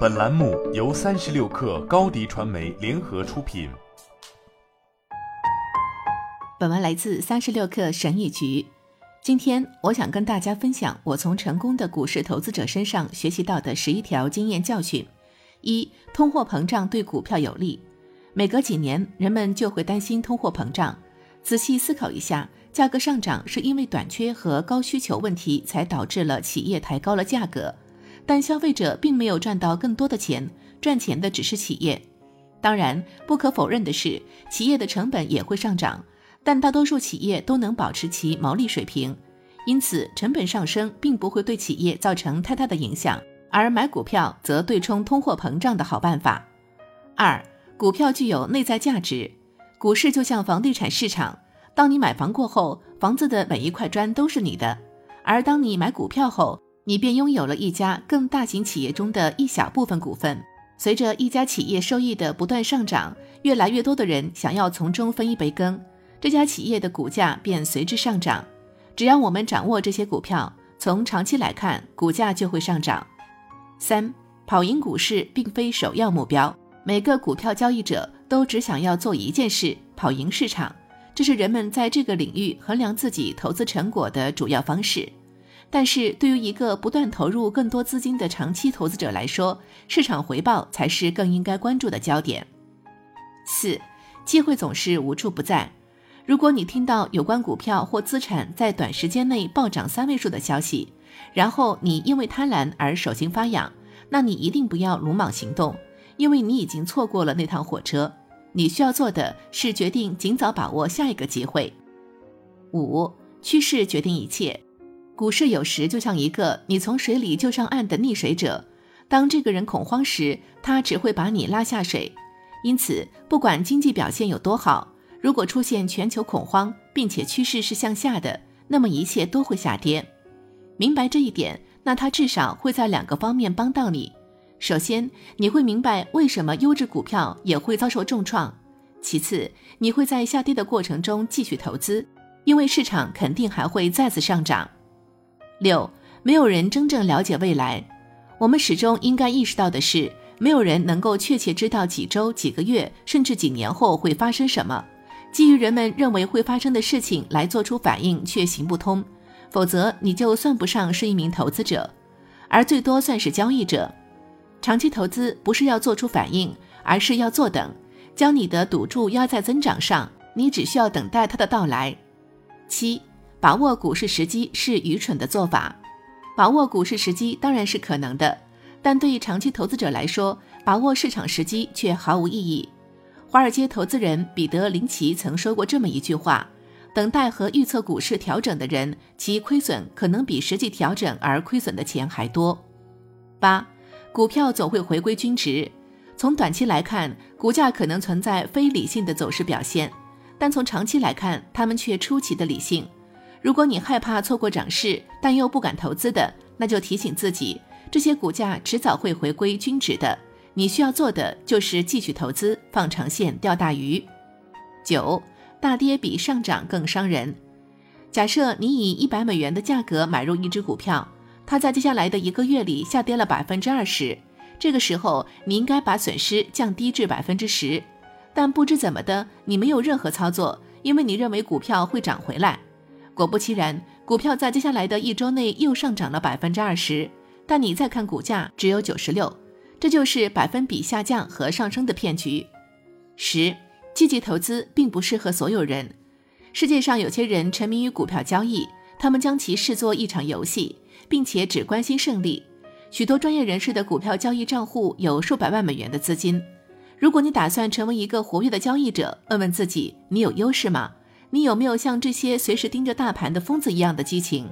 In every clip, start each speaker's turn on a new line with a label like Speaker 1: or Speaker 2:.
Speaker 1: 本栏目由三十六氪高低传媒联合出品。
Speaker 2: 本文来自三十六氪神医局。今天我想跟大家分享我从成功的股市投资者身上学习到的十一条经验教训。一、通货膨胀对股票有利。每隔几年，人们就会担心通货膨胀。仔细思考一下，价格上涨是因为短缺和高需求问题才导致了企业抬高了价格。但消费者并没有赚到更多的钱，赚钱的只是企业。当然，不可否认的是，企业的成本也会上涨，但大多数企业都能保持其毛利水平，因此成本上升并不会对企业造成太大的影响。而买股票则对冲通货膨胀的好办法。二，股票具有内在价值，股市就像房地产市场，当你买房过后，房子的每一块砖都是你的；而当你买股票后，你便拥有了一家更大型企业中的一小部分股份。随着一家企业收益的不断上涨，越来越多的人想要从中分一杯羹，这家企业的股价便随之上涨。只要我们掌握这些股票，从长期来看，股价就会上涨。三，跑赢股市并非首要目标。每个股票交易者都只想要做一件事：跑赢市场。这是人们在这个领域衡量自己投资成果的主要方式。但是对于一个不断投入更多资金的长期投资者来说，市场回报才是更应该关注的焦点。四，机会总是无处不在。如果你听到有关股票或资产在短时间内暴涨三位数的消息，然后你因为贪婪而手心发痒，那你一定不要鲁莽行动，因为你已经错过了那趟火车。你需要做的是决定尽早把握下一个机会。五，趋势决定一切。股市有时就像一个你从水里救上岸的溺水者，当这个人恐慌时，他只会把你拉下水。因此，不管经济表现有多好，如果出现全球恐慌，并且趋势是向下的，那么一切都会下跌。明白这一点，那他至少会在两个方面帮到你：首先，你会明白为什么优质股票也会遭受重创；其次，你会在下跌的过程中继续投资，因为市场肯定还会再次上涨。六，没有人真正了解未来。我们始终应该意识到的是，没有人能够确切知道几周、几个月，甚至几年后会发生什么。基于人们认为会发生的事情来做出反应，却行不通。否则，你就算不上是一名投资者，而最多算是交易者。长期投资不是要做出反应，而是要坐等，将你的赌注压在增长上，你只需要等待它的到来。七。把握股市时机是愚蠢的做法。把握股市时机当然是可能的，但对于长期投资者来说，把握市场时机却毫无意义。华尔街投资人彼得林奇曾说过这么一句话：“等待和预测股市调整的人，其亏损可能比实际调整而亏损的钱还多。”八，股票总会回归均值。从短期来看，股价可能存在非理性的走势表现，但从长期来看，它们却出奇的理性。如果你害怕错过涨势，但又不敢投资的，那就提醒自己，这些股价迟早会回归均值的。你需要做的就是继续投资，放长线钓大鱼。九，大跌比上涨更伤人。假设你以一百美元的价格买入一只股票，它在接下来的一个月里下跌了百分之二十，这个时候你应该把损失降低至百分之十。但不知怎么的，你没有任何操作，因为你认为股票会涨回来。果不其然，股票在接下来的一周内又上涨了百分之二十，但你再看股价只有九十六，这就是百分比下降和上升的骗局。十，积极投资并不适合所有人。世界上有些人沉迷于股票交易，他们将其视作一场游戏，并且只关心胜利。许多专业人士的股票交易账户有数百万美元的资金。如果你打算成为一个活跃的交易者，问问自己，你有优势吗？你有没有像这些随时盯着大盘的疯子一样的激情？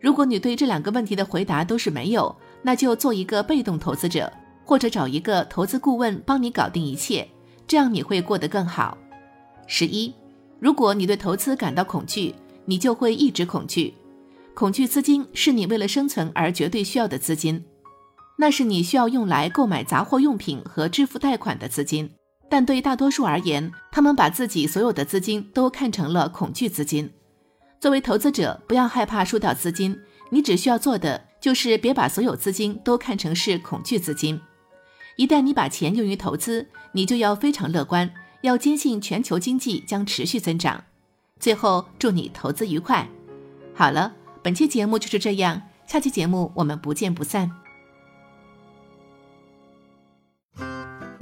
Speaker 2: 如果你对这两个问题的回答都是没有，那就做一个被动投资者，或者找一个投资顾问帮你搞定一切，这样你会过得更好。十一，如果你对投资感到恐惧，你就会一直恐惧。恐惧资金是你为了生存而绝对需要的资金，那是你需要用来购买杂货用品和支付贷款的资金。但对大多数而言，他们把自己所有的资金都看成了恐惧资金。作为投资者，不要害怕输掉资金，你只需要做的就是别把所有资金都看成是恐惧资金。一旦你把钱用于投资，你就要非常乐观，要坚信全球经济将持续增长。最后，祝你投资愉快。好了，本期节目就是这样，下期节目我们不见不散。